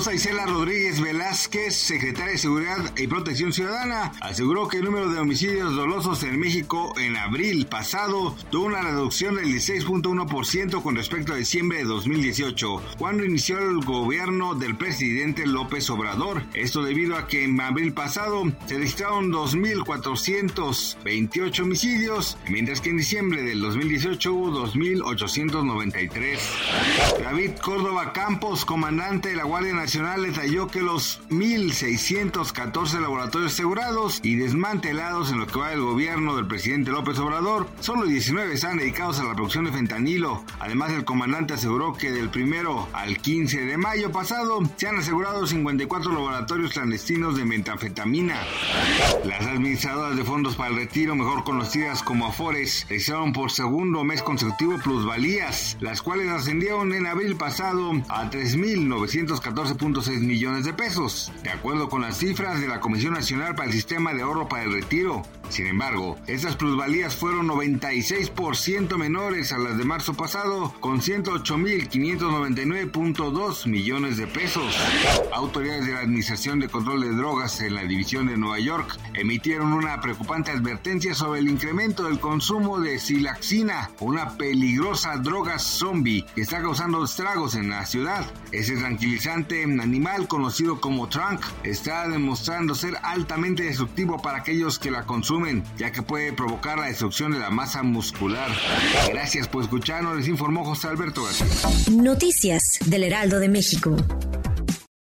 Rosa Isela Rodríguez Velázquez, secretaria de Seguridad y Protección Ciudadana, aseguró que el número de homicidios dolosos en México en abril pasado tuvo una reducción del 16.1% con respecto a diciembre de 2018, cuando inició el gobierno del presidente López Obrador. Esto debido a que en abril pasado se registraron 2.428 homicidios, mientras que en diciembre del 2018 hubo 2.893. David Córdoba Campos, comandante de la Guardia Nacional detalló que los 1.614 laboratorios asegurados y desmantelados en lo que va del gobierno del presidente López Obrador, solo 19 están dedicados a la producción de fentanilo. Además, el comandante aseguró que del primero al 15 de mayo pasado se han asegurado 54 laboratorios clandestinos de metanfetamina. Las administradoras de fondos para el retiro, mejor conocidas como Afores, realizaron por segundo mes consecutivo plusvalías, las cuales ascendieron en abril pasado a 3.914 12.6 millones de pesos, de acuerdo con las cifras de la Comisión Nacional para el Sistema de Ahorro para el Retiro. Sin embargo, estas plusvalías fueron 96% menores a las de marzo pasado, con 108.599.2 millones de pesos. Autoridades de la Administración de Control de Drogas en la División de Nueva York emitieron una preocupante advertencia sobre el incremento del consumo de silaxina, una peligrosa droga zombie que está causando estragos en la ciudad. Ese tranquilizante animal conocido como trunk está demostrando ser altamente destructivo para aquellos que la consumen ya que puede provocar la destrucción de la masa muscular. Gracias por escucharnos, les informó José Alberto García. Noticias del Heraldo de México.